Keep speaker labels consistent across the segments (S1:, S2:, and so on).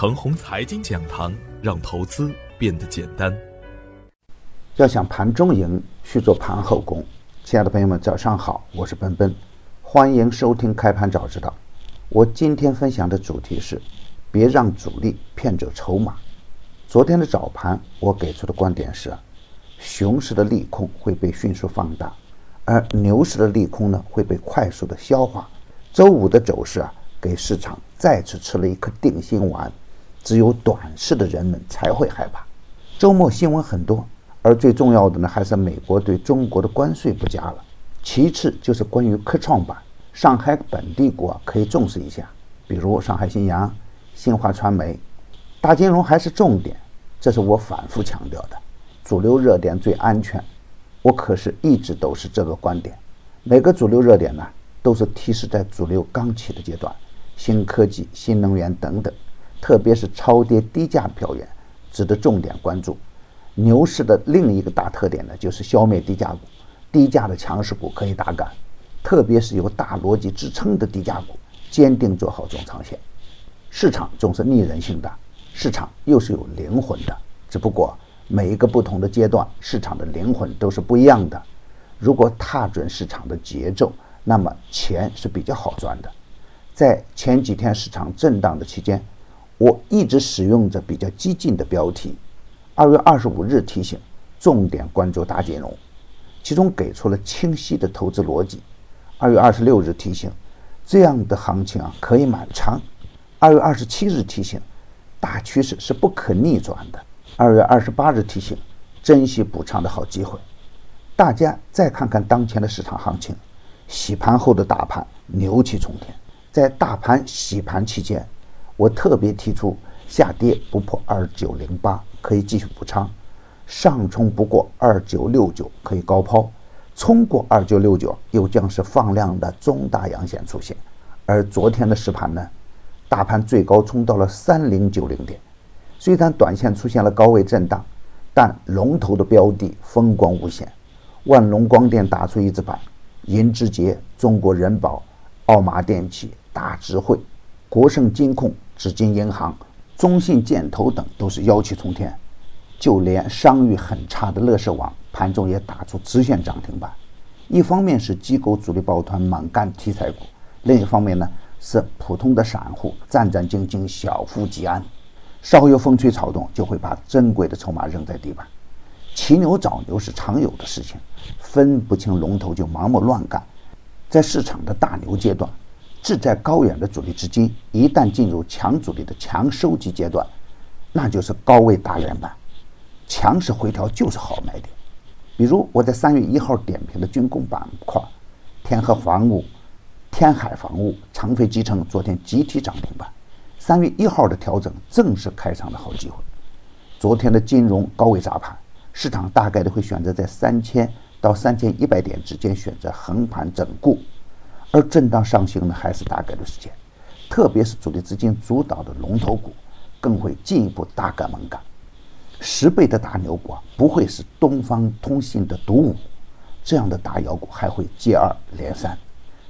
S1: 程红财经讲堂，让投资变得简单。
S2: 要想盘中赢，需做盘后功。亲爱的朋友们，早上好，我是奔奔，欢迎收听开盘早知道。我今天分享的主题是：别让主力骗走筹码。昨天的早盘，我给出的观点是：熊市的利空会被迅速放大，而牛市的利空呢会被快速的消化。周五的走势啊。给市场再次吃了一颗定心丸，只有短视的人们才会害怕。周末新闻很多，而最重要的呢，还是美国对中国的关税不加了。其次就是关于科创板，上海本地股可以重视一下，比如上海信阳、新华传媒。大金融还是重点，这是我反复强调的。主流热点最安全，我可是一直都是这个观点。每个主流热点呢，都是提示在主流刚起的阶段。新科技、新能源等等，特别是超跌低价票源，值得重点关注。牛市的另一个大特点呢，就是消灭低价股，低价的强势股可以打杆，特别是有大逻辑支撑的低价股，坚定做好中长线。市场总是逆人性的，市场又是有灵魂的，只不过每一个不同的阶段，市场的灵魂都是不一样的。如果踏准市场的节奏，那么钱是比较好赚的。在前几天市场震荡的期间，我一直使用着比较激进的标题。二月二十五日提醒，重点关注大金融，其中给出了清晰的投资逻辑。二月二十六日提醒，这样的行情啊可以满仓。二月二十七日提醒，大趋势是不可逆转的。二月二十八日提醒，珍惜补仓的好机会。大家再看看当前的市场行情，洗盘后的大盘牛气冲天。在大盘洗盘期间，我特别提出下跌不破二九零八可以继续补仓，上冲不过二九六九可以高抛，冲过二九六九又将是放量的中大阳线出现。而昨天的实盘呢，大盘最高冲到了三零九零点，虽然短线出现了高位震荡，但龙头的标的风光无限，万隆光电打出一字板，银之杰、中国人保、奥马电器。大智慧、国盛金控、紫金银行、中信建投等都是妖气冲天，就连商誉很差的乐视网盘中也打出直线涨停板。一方面是机构主力抱团猛干题材股，另一方面呢是普通的散户战战兢兢小富即安，稍有风吹草动就会把珍贵的筹码扔在地板。骑牛找牛是常有的事情，分不清龙头就盲目乱干，在市场的大牛阶段。志在高远的主力资金一旦进入强主力的强收集阶段，那就是高位大连板，强势回调就是好买点。比如我在三月一号点评的军工板块，天河防务、天海防务、长飞集成昨天集体涨停板。三月一号的调整正是开场的好机会。昨天的金融高位砸盘，市场大概率会选择在三千到三千一百点之间选择横盘整固。而震荡上行呢，还是大概率事件，特别是主力资金主导的龙头股，更会进一步大干猛干。十倍的大牛股啊，不会是东方通信的独舞，这样的大妖股还会接二连三。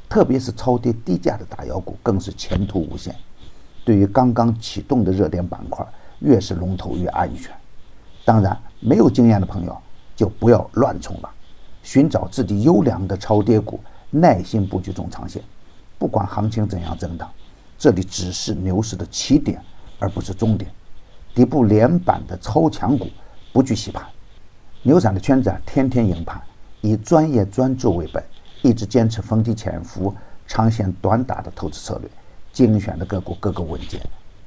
S2: 特别是超跌低价的大妖股，更是前途无限。对于刚刚启动的热点板块，越是龙头越安全。当然，没有经验的朋友就不要乱冲了，寻找自己优良的超跌股。耐心布局中长线，不管行情怎样震荡，这里只是牛市的起点，而不是终点。底部连板的超强股不惧洗盘。牛散的圈子啊，天天赢盘，以专业专注为本，一直坚持逢低潜伏、长线短打的投资策略，精选的个股个个稳健。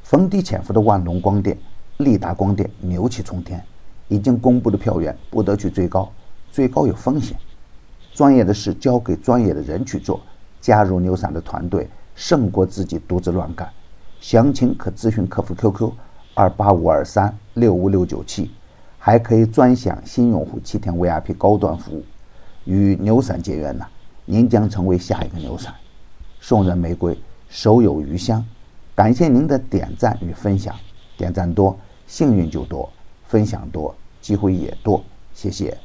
S2: 逢低潜伏的万隆光电、利达光电牛气冲天，已经公布的票源不得去追高，追高有风险。专业的事交给专业的人去做，加入牛散的团队胜过自己独自乱干。详情可咨询客服 QQ：二八五二三六五六九七，还可以专享新用户七天 VIP 高端服务。与牛散结缘呢，您将成为下一个牛散。送人玫瑰，手有余香。感谢您的点赞与分享，点赞多，幸运就多；分享多，机会也多。谢谢。